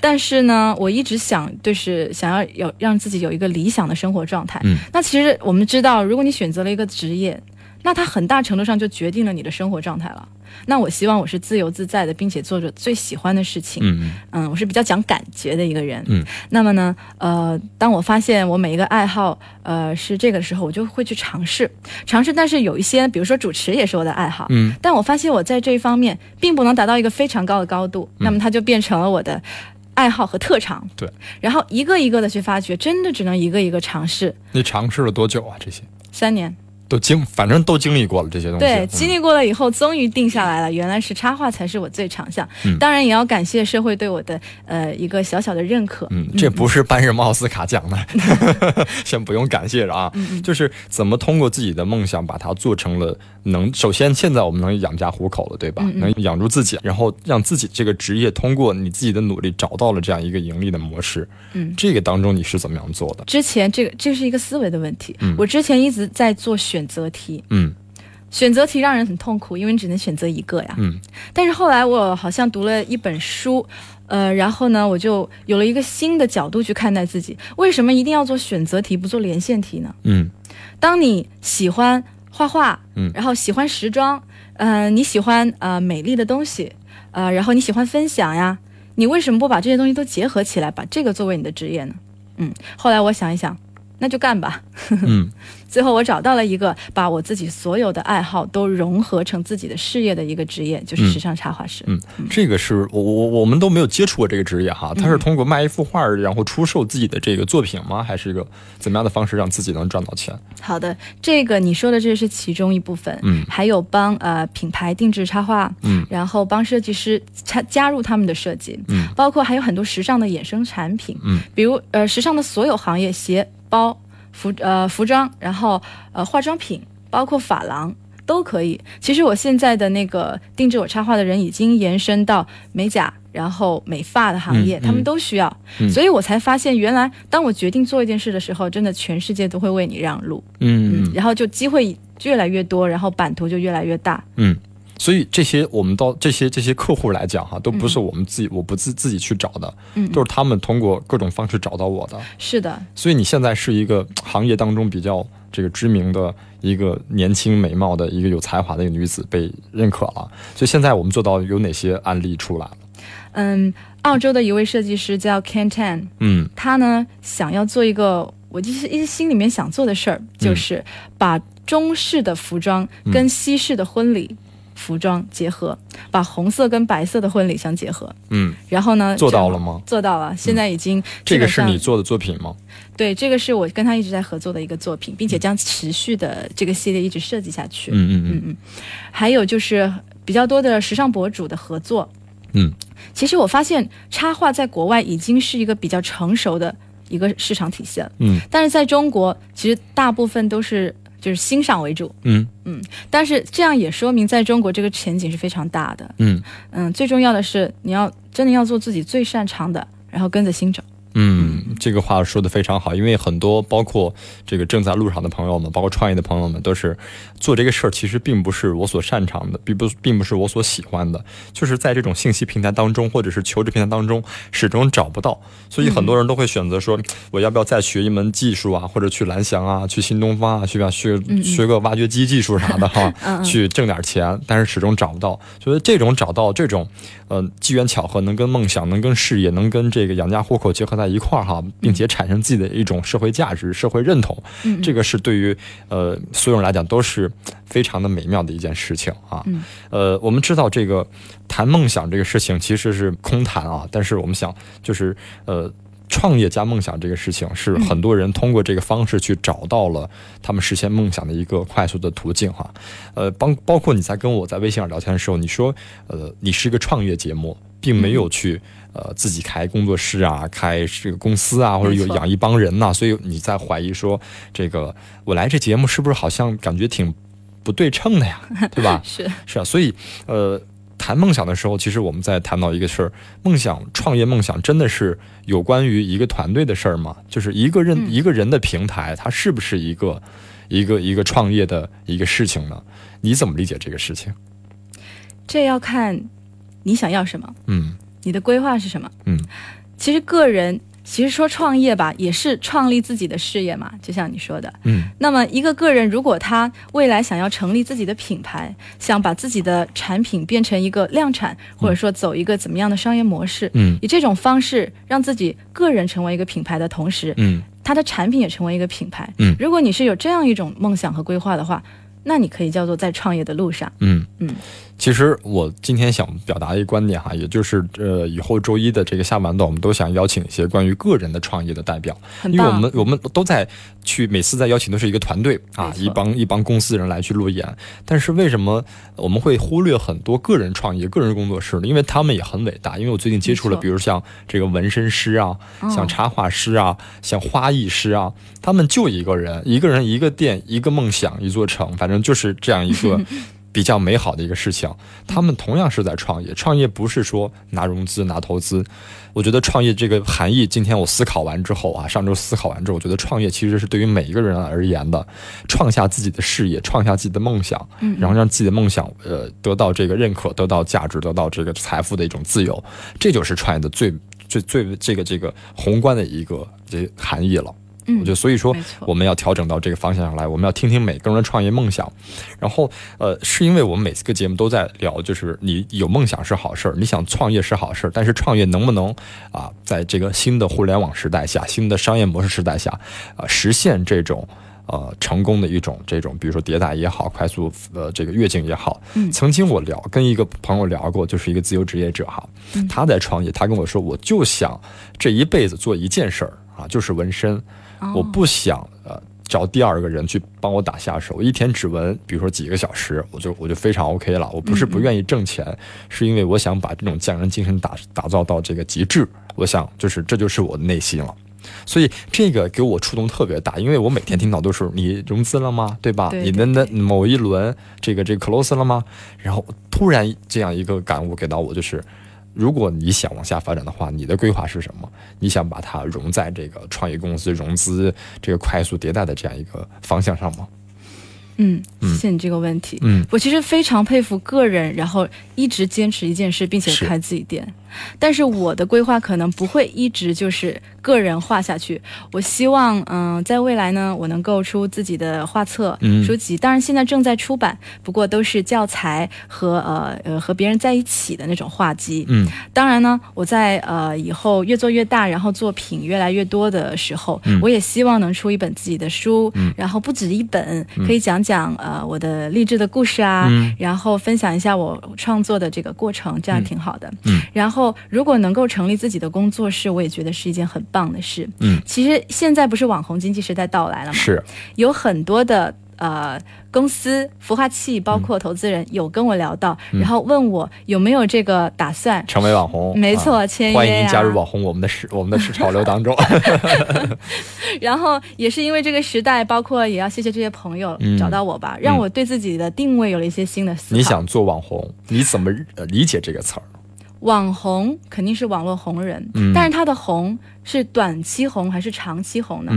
[SPEAKER 3] 但是呢，我一直想就是想要有让自己有一个理想的生活状态。嗯，那其实我们知道，如果你选择了一个职业。那它很大程度上就决定了你的生活状态了。那我希望我是自由自在的，并且做着最喜欢的事情。嗯嗯，我是比较讲感觉的一个人。嗯，那么呢，呃，当我发现我每一个爱好，呃，是这个时候，我就会去尝试尝试。但是有一些，比如说主持也是我的爱好。嗯，但我发现我在这一方面并不能达到一个非常高的高度，那么它就变成了我的爱好和特长。
[SPEAKER 2] 对，
[SPEAKER 3] 然后一个一个的去发掘，真的只能一个一个尝试。
[SPEAKER 2] 你尝试了多久啊？这些
[SPEAKER 3] 三年。
[SPEAKER 2] 都经，反正都经历过了这些东西。
[SPEAKER 3] 对，经历过了以后，终于定下来了。原来是插画才是我最长项。当然，也要感谢社会对我的呃一个小小的认可。
[SPEAKER 2] 嗯，这不是颁什么奥斯卡奖的，<laughs> 先不用感谢了啊。就是怎么通过自己的梦想把它做成了能。首先，现在我们能养家糊口了，对吧？能养住自己，然后让自己这个职业通过你自己的努力找到了这样一个盈利的模式。嗯，这个当中你是怎么样做的？
[SPEAKER 3] 之前这个这是一个思维的问题。嗯，我之前一直在做选。选择题，嗯，选择题让人很痛苦，因为你只能选择一个呀，嗯。但是后来我好像读了一本书，呃，然后呢，我就有了一个新的角度去看待自己。为什么一定要做选择题，不做连线题呢？嗯，当你喜欢画画，嗯，然后喜欢时装，嗯，你喜欢呃美丽的东西，呃，然后你喜欢分享呀，你为什么不把这些东西都结合起来，把这个作为你的职业呢？嗯，后来我想一想。那就干吧。<laughs> 嗯，最后我找到了一个把我自己所有的爱好都融合成自己的事业的一个职业，就是时尚插画师。
[SPEAKER 2] 嗯，这个是我我我们都没有接触过这个职业哈。他是通过卖一幅画然后出售自己的这个作品吗？还是一个怎么样的方式让自己能赚到钱？
[SPEAKER 3] 好的，这个你说的这是其中一部分。嗯，还有帮呃品牌定制插画，嗯，然后帮设计师插加入他们的设计，嗯，包括还有很多时尚的衍生产品，嗯，比如呃时尚的所有行业鞋。包服呃服装，然后呃化妆品，包括发廊都可以。其实我现在的那个定制我插画的人已经延伸到美甲，然后美发的行业，他们都需要。所以我才发现，原来当我决定做一件事的时候，真的全世界都会为你让路。嗯，然后就机会越来越多，然后版图就越来越大。
[SPEAKER 2] 嗯。所以这些我们到这些这些客户来讲哈，都不是我们自己我不自自己去找的，嗯，都是他们通过各种方式找到我的。
[SPEAKER 3] 是的。
[SPEAKER 2] 所以你现在是一个 <tsk> 行业当中比较这个知名的一个年轻美貌的一个有才华的一个女子被认可了。所以现在我们做到有哪些案例出来了？
[SPEAKER 3] 嗯，澳洲的一位设计师叫 Ken Tan，嗯，他呢想要做一个，我就是一直心里面想做的事儿，就是把中式的服装跟西式的婚礼。服装结合，把红色跟白色的婚礼相结合。嗯，然后呢？
[SPEAKER 2] 做到了吗？
[SPEAKER 3] 做到了，现在已经。
[SPEAKER 2] 这个是你做的作品吗？
[SPEAKER 3] 对，这个是我跟他一直在合作的一个作品，并且将持续的这个系列一直设计下去。嗯嗯嗯嗯。还有就是比较多的时尚博主的合作。嗯，其实我发现插画在国外已经是一个比较成熟的一个市场体系了。嗯，但是在中国，其实大部分都是。就是欣赏为主，嗯。嗯，但是这样也说明在中国这个前景是非常大的，嗯。嗯，最重要的是你要真的要做自己最擅长的，然后跟着心走。
[SPEAKER 2] 嗯，这个话说的非常好，因为很多包括这个正在路上的朋友们，包括创业的朋友们，都是做这个事儿，其实并不是我所擅长的，并不并不是我所喜欢的，就是在这种信息平台当中，或者是求职平台当中，始终找不到，所以很多人都会选择说，我要不要再学一门技术啊，或者去蓝翔啊，去新东方啊，去吧学学个挖掘机技术啥的哈，<laughs> 去挣点钱，但是始终找不到，所以这种找到这种，呃，机缘巧合能跟梦想，能跟事业，能跟这个养家糊口结合在。一块儿哈，并且产生自己的一种社会价值、社会认同，这个是对于呃所有人来讲都是非常的美妙的一件事情啊。呃，我们知道这个谈梦想这个事情其实是空谈啊，但是我们想就是呃创业加梦想这个事情，是很多人通过这个方式去找到了他们实现梦想的一个快速的途径哈。呃，包包括你在跟我在微信上聊天的时候，你说，呃，你是一个创业节目，并没有去呃自己开工作室啊，开这个公司啊，或者有养一帮人呐，所以你在怀疑说，这个我来这节目是不是好像感觉挺不对称的呀，<laughs> 对吧？
[SPEAKER 3] 是
[SPEAKER 2] 是啊，所以呃。谈梦想的时候，其实我们在谈到一个事儿：梦想、创业梦想真的是有关于一个团队的事儿吗？就是一个人一个人的平台，它是不是一个一个一个创业的一个事情呢？你怎么理解这个事情？
[SPEAKER 3] 这要看你想要什么。嗯，你的规划是什么？嗯，其实个人。其实说创业吧，也是创立自己的事业嘛，就像你说的。嗯，那么一个个人如果他未来想要成立自己的品牌，想把自己的产品变成一个量产，或者说走一个怎么样的商业模式，嗯，以这种方式让自己个人成为一个品牌的同时，嗯，他的产品也成为一个品牌，嗯，如果你是有这样一种梦想和规划的话。那你可以叫做在创业的路上。嗯
[SPEAKER 2] 嗯，其实我今天想表达一个观点哈，也就是呃，以后周一的这个下半段，我们都想邀请一些关于个人的创业的代表，因为我们我们都在去每次在邀请都是一个团队啊，一帮一帮公司人来去路演。但是为什么我们会忽略很多个人创业、个人工作室呢？因为他们也很伟大。因为我最近接触了，比如像这个纹身师啊，像插画师啊，像花艺师啊，他们就一个人，一个人一个店，一个梦想，一座城，反正。就是这样一个 <laughs> 比较美好的一个事情。他们同样是在创业，创业不是说拿融资、拿投资。我觉得创业这个含义，今天我思考完之后啊，上周思考完之后，我觉得创业其实是对于每一个人而言的，创下自己的事业，创下自己的梦想，然后让自己的梦想呃得到这个认可，得到价值，得到这个财富的一种自由，这就是创业的最最最这个这个宏观的一个这含义了。我觉得，所以说我们要调整到这个方向上来。我们要听听每个人的创业梦想，然后，呃，是因为我们每次个节目都在聊，就是你有梦想是好事儿，你想创业是好事儿，但是创业能不能啊，在这个新的互联网时代下、新的商业模式时代下，啊，实现这种呃成功的一种这种，比如说迭代也好，快速呃这个跃进也好。曾经我聊跟一个朋友聊过，就是一个自由职业者哈，他在创业，他跟我说，我就想这一辈子做一件事儿啊，就是纹身。我不想呃找第二个人去帮我打下手，一天只纹，比如说几个小时，我就我就非常 OK 了。我不是不愿意挣钱，是因为我想把这种匠人精神打打造到这个极致。我想就是这就是我的内心了，所以这个给我触动特别大，因为我每天听到都是你融资了吗？对吧？你的那某一轮这个这个 close 了吗？然后突然这样一个感悟给到我就是。如果你想往下发展的话，你的规划是什么？你想把它融在这个创业公司融资、这个快速迭代的这样一个方向上吗？
[SPEAKER 3] 嗯，谢谢你这个问题。嗯，我其实非常佩服个人，然后一直坚持一件事，并且开自己店。但是我的规划可能不会一直就是个人画下去。我希望，嗯，在未来呢，我能够出自己的画册、书籍。当然，现在正在出版，不过都是教材和呃呃和别人在一起的那种画集。嗯，当然呢，我在呃以后越做越大，然后作品越来越多的时候，我也希望能出一本自己的书。嗯，然后不止一本，可以讲讲呃我的励志的故事啊，然后分享一下我创作的这个过程，这样挺好的。嗯，然后。后，如果能够成立自己的工作室，我也觉得是一件很棒的事。嗯，其实现在不是网红经济时代到来了吗？
[SPEAKER 2] 是，
[SPEAKER 3] 有很多的呃公司、孵化器，包括投资人有跟我聊到，然后问我有没有这个打算
[SPEAKER 2] 成为网红。
[SPEAKER 3] 没错，签约
[SPEAKER 2] 欢迎加入网红我们的市 <laughs> 我们的市潮流当中。<laughs>
[SPEAKER 3] 然后也是因为这个时代，包括也要谢谢这些朋友找到我吧，让我对自己的定位有了一些新的思
[SPEAKER 2] 考。你想做网红，你怎么理解这个词儿？
[SPEAKER 3] 网红肯定是网络红人，但是他的红是短期红还是长期红呢？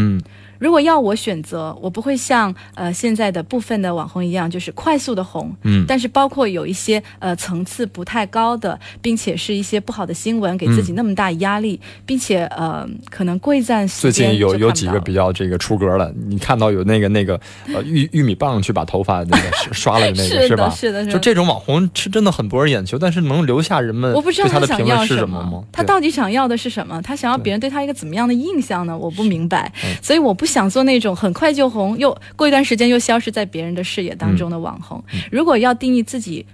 [SPEAKER 3] 如果要我选择，我不会像呃现在的部分的网红一样，就是快速的红。嗯。但是包括有一些呃层次不太高的，并且是一些不好的新闻，给自己那么大压力，并且呃可能贵在
[SPEAKER 2] 最近有有几个比较这个出格了，你看到有那个那个呃玉玉米棒去把头发那个刷了的那个 <laughs> 是吧？
[SPEAKER 3] 是的，
[SPEAKER 2] 就这种网红是真的很博人眼球，但是能留下人们
[SPEAKER 3] 我不知道
[SPEAKER 2] 他的评论是
[SPEAKER 3] 什
[SPEAKER 2] 么吗？
[SPEAKER 3] 他到底想要的是什么？他想要别人对他一个怎么样的印象呢？我不明白，所以我不。想做那种很快就红，又过一段时间又消失在别人的视野当中的网红。如果要定义自己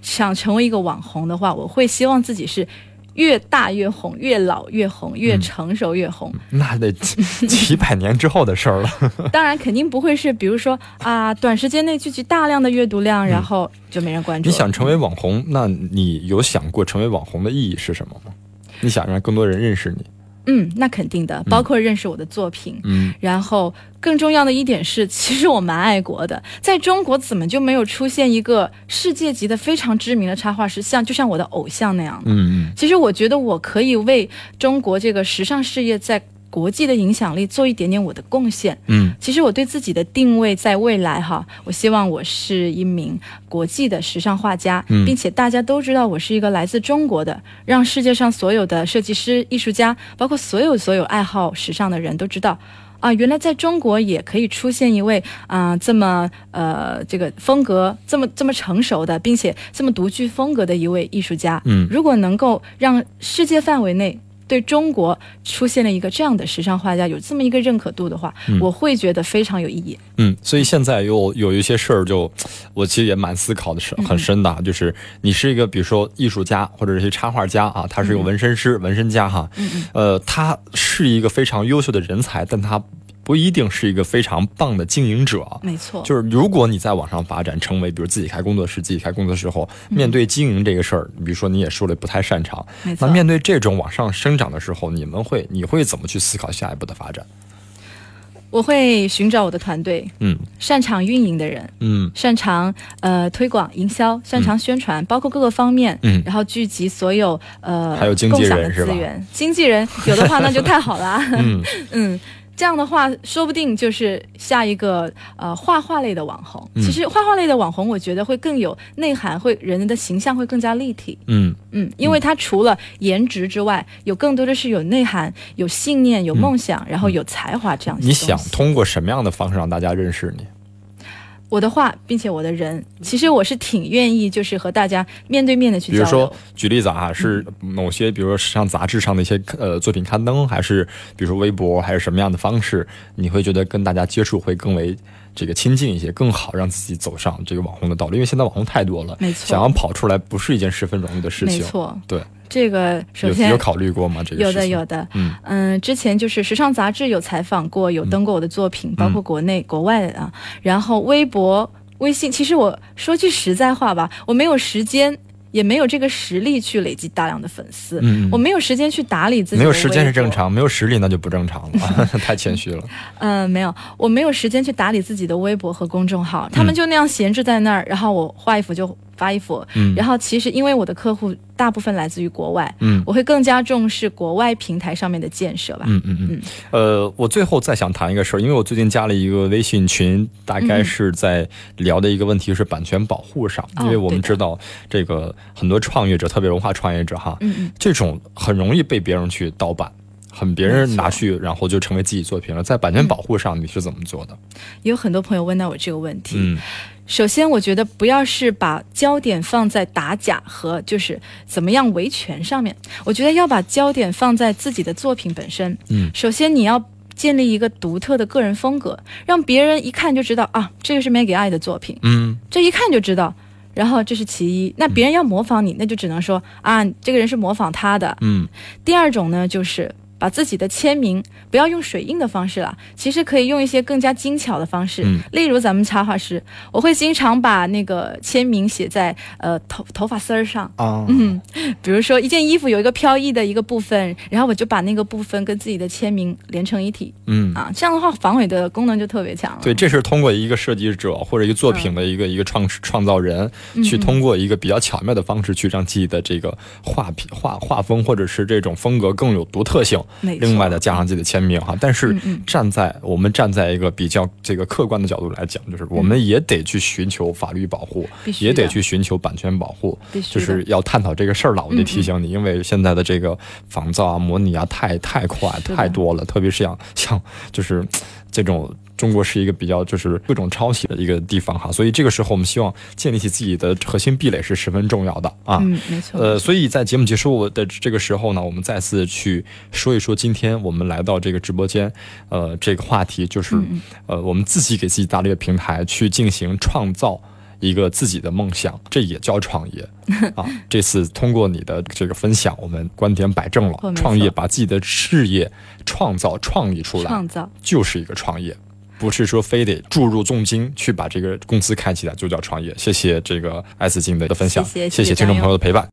[SPEAKER 3] 想成为一个网红的话，我会希望自己是越大越红，越老越红，越成熟越红。
[SPEAKER 2] 那得 <laughs> 几百年之后的事儿了。<laughs>
[SPEAKER 3] 当然，肯定不会是，比如说啊，短时间内聚集大量的阅读量，然后就没人关注。
[SPEAKER 2] 你想成为网红，那你有想过成为网红的意义是什么吗？你想让更多人认识你？
[SPEAKER 3] 嗯，那肯定的，包括认识我的作品。嗯，然后更重要的一点是，<laughs> 其实我蛮爱国的。在中国，怎么就没有出现一个世界级的非常知名的插画师，像就像我的偶像那样？嗯嗯。其实我觉得我可以为中国这个时尚事业在。国际的影响力做一点点我的贡献，嗯，其实我对自己的定位在未来哈，我希望我是一名国际的时尚画家，并且大家都知道我是一个来自中国的，让世界上所有的设计师、艺术家，包括所有所有爱好时尚的人都知道，啊，原来在中国也可以出现一位啊这么呃这个风格这么这么成熟的，并且这么独具风格的一位艺术家，嗯，如果能够让世界范围内。对中国出现了一个这样的时尚画家，有这么一个认可度的话，我会觉得非常有意义。
[SPEAKER 2] 嗯，所以现在有有一些事儿，就我其实也蛮思考的，是很深的。就是你是一个，比如说艺术家或者是些插画家啊，他是一个纹身师、纹身家哈，呃，他是一个非常优秀的人才，但他。不一定是一个非常棒的经营者，
[SPEAKER 3] 没错。
[SPEAKER 2] 就是如果你在网上发展，成为比如自己开工作室、自己开工作室后，面对经营这个事儿，比如说你也说了不太擅长，那面对这种往上生长的时候，你们会你会怎么去思考下一步的发展？
[SPEAKER 3] 我会寻找我的团队，嗯，擅长运营的人，嗯，擅长呃推广营销，擅长宣传，包括各个方面，嗯，然后聚集所有呃
[SPEAKER 2] 还有经纪人是吧？<laughs>
[SPEAKER 3] 经纪人有的话那就太好了，嗯。<laughs> 嗯。这样的话，说不定就是下一个呃画画类的网红。其实画画类的网红，我觉得会更有内涵，会人的形象会更加立体。嗯嗯，因为他除了颜值之外，有更多的是有内涵、有信念、有梦想，然后有才华这样。
[SPEAKER 2] 你想通过什么样的方式让大家认识你？
[SPEAKER 3] 我的话，并且我的人，其实我是挺愿意，就是和大家面对面的去
[SPEAKER 2] 交流。比如说，举例子啊，是某些，比如说时尚杂志上的一些呃作品刊登，还是比如说微博，还是什么样的方式，你会觉得跟大家接触会更为这个亲近一些，更好让自己走上这个网红的道路？因为现在网红太多了，
[SPEAKER 3] 没错，
[SPEAKER 2] 想要跑出来不是一件十分容易的事情。
[SPEAKER 3] 没错，
[SPEAKER 2] 对。
[SPEAKER 3] 这个首先
[SPEAKER 2] 有考虑过吗？这个
[SPEAKER 3] 有的有的，嗯嗯，之前就是时尚杂志有采访过，有登过我的作品，包括国内国外的啊。然后微博。微信，其实我说句实在话吧，我没有时间，也没有这个实力去累积大量的粉丝。嗯，我没有时间去打理自己。
[SPEAKER 2] 没有时间是正常，没有实力那就不正常了，<laughs> 太谦虚了。
[SPEAKER 3] 嗯，<laughs> 没有，我没有时间去打理自己的微博和公众号，他们就那样闲置在那儿，然后我画一幅就。发衣服，嗯，然后其实因为我的客户大部分来自于国外，嗯，我会更加重视国外平台上面的建设吧，
[SPEAKER 2] 嗯嗯嗯，呃，我最后再想谈一个事儿，因为我最近加了一个微信群，大概是在聊的一个问题是版权保护上，因为我们知道这个很多创业者，特别文化创业者哈，嗯嗯，这种很容易被别人去盗版，很别人拿去，然后就成为自己作品了，在版权保护上你是怎么做的？
[SPEAKER 3] 有很多朋友问到我这个问题，嗯。首先，我觉得不要是把焦点放在打假和就是怎么样维权上面，我觉得要把焦点放在自己的作品本身。嗯，首先你要建立一个独特的个人风格，让别人一看就知道啊，这个是 Maggie 爱的作品。嗯，这一看就知道。然后这是其一，那别人要模仿你，那就只能说啊，这个人是模仿他的。嗯，第二种呢，就是。把自己的签名不要用水印的方式了，其实可以用一些更加精巧的方式。嗯，例如咱们插画师，我会经常把那个签名写在呃头头发丝儿上啊。嗯，比如说一件衣服有一个飘逸的一个部分，然后我就把那个部分跟自己的签名连成一体。嗯啊，这样的话防伪的功能就特别强了。
[SPEAKER 2] 对，这是通过一个设计者或者一个作品的一个一个创创造人，去通过一个比较巧妙的方式去让自己的这个画品画画风或者是这种风格更有独特性。另外的加上自己的签名哈，但是站在我们站在一个比较这个客观的角度来讲，就是我们也得去寻求法律保护，也得去寻求版权保护，就是要探讨这个事儿了。我得提醒你，因为现在的这个仿造啊、模拟啊，太太快太多了，特别是像像就是这种。中国是一个比较就是各种抄袭的一个地方哈，所以这个时候我们希望建立起自己的核心壁垒是十分重要的啊。
[SPEAKER 3] 嗯，没错。
[SPEAKER 2] 呃，所以在节目结束的这个时候呢，我们再次去说一说今天我们来到这个直播间，呃，这个话题就是呃，我们自己给自己搭了一个平台去进行创造一个自己的梦想，这也叫创业 <laughs> 啊！这次通过你的这个分享，我们观点摆正了，创业把自己的事业创造创意出来，
[SPEAKER 3] 创造
[SPEAKER 2] 就是一个创业，不是说非得注入重金去把这个公司开起来就叫创业。谢谢这个 S 金的分享，
[SPEAKER 3] 谢
[SPEAKER 2] 谢听众朋友的陪伴。